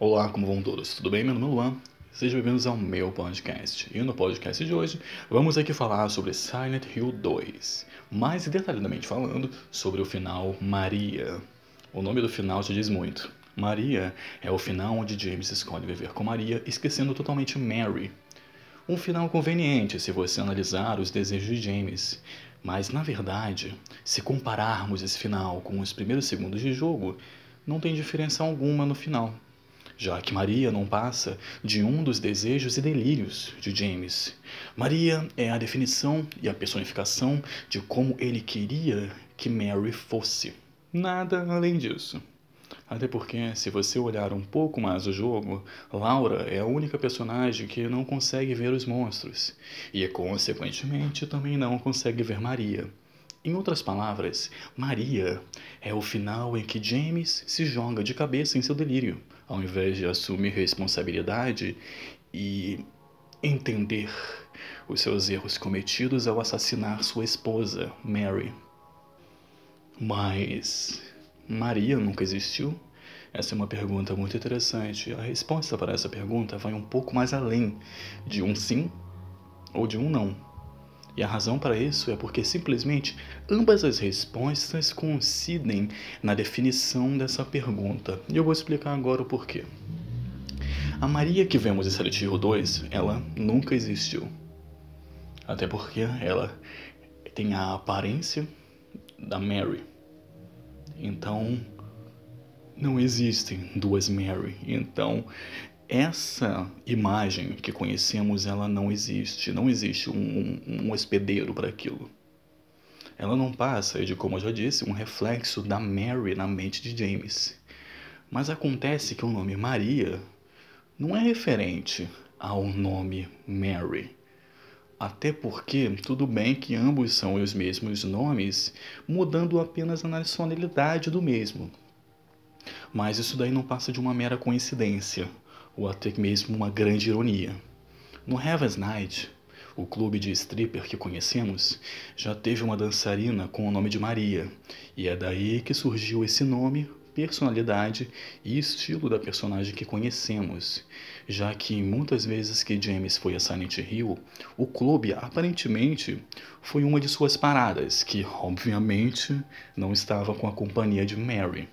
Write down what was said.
Olá, como vão todos? Tudo bem? Meu nome é Luan. Sejam bem-vindos ao meu podcast. E no podcast de hoje, vamos aqui falar sobre Silent Hill 2. Mais detalhadamente falando sobre o final Maria. O nome do final te diz muito. Maria é o final onde James escolhe viver com Maria, esquecendo totalmente Mary. Um final conveniente se você analisar os desejos de James. Mas, na verdade, se compararmos esse final com os primeiros segundos de jogo, não tem diferença alguma no final, já que Maria não passa de um dos desejos e delírios de James. Maria é a definição e a personificação de como ele queria que Mary fosse. Nada além disso. Até porque, se você olhar um pouco mais o jogo, Laura é a única personagem que não consegue ver os monstros, e consequentemente também não consegue ver Maria. Em outras palavras, Maria é o final em que James se joga de cabeça em seu delírio, ao invés de assumir responsabilidade e entender os seus erros cometidos ao assassinar sua esposa, Mary. Mas Maria nunca existiu? Essa é uma pergunta muito interessante. A resposta para essa pergunta vai um pouco mais além de um sim ou de um não. E a razão para isso é porque simplesmente ambas as respostas coincidem na definição dessa pergunta. E eu vou explicar agora o porquê. A Maria que vemos em Silent Hill 2, ela nunca existiu. Até porque ela tem a aparência da Mary. Então, não existem duas Mary. Então, essa imagem que conhecemos, ela não existe. Não existe um, um, um hospedeiro para aquilo. Ela não passa de, como eu já disse, um reflexo da Mary na mente de James. Mas acontece que o nome Maria não é referente ao nome Mary. Até porque, tudo bem que ambos são os mesmos nomes, mudando apenas a nacionalidade do mesmo. Mas isso daí não passa de uma mera coincidência ou até mesmo uma grande ironia. No Heaven's Night, o clube de stripper que conhecemos, já teve uma dançarina com o nome de Maria, e é daí que surgiu esse nome, personalidade e estilo da personagem que conhecemos, já que muitas vezes que James foi a Silent Hill, o clube aparentemente foi uma de suas paradas, que obviamente não estava com a companhia de Mary.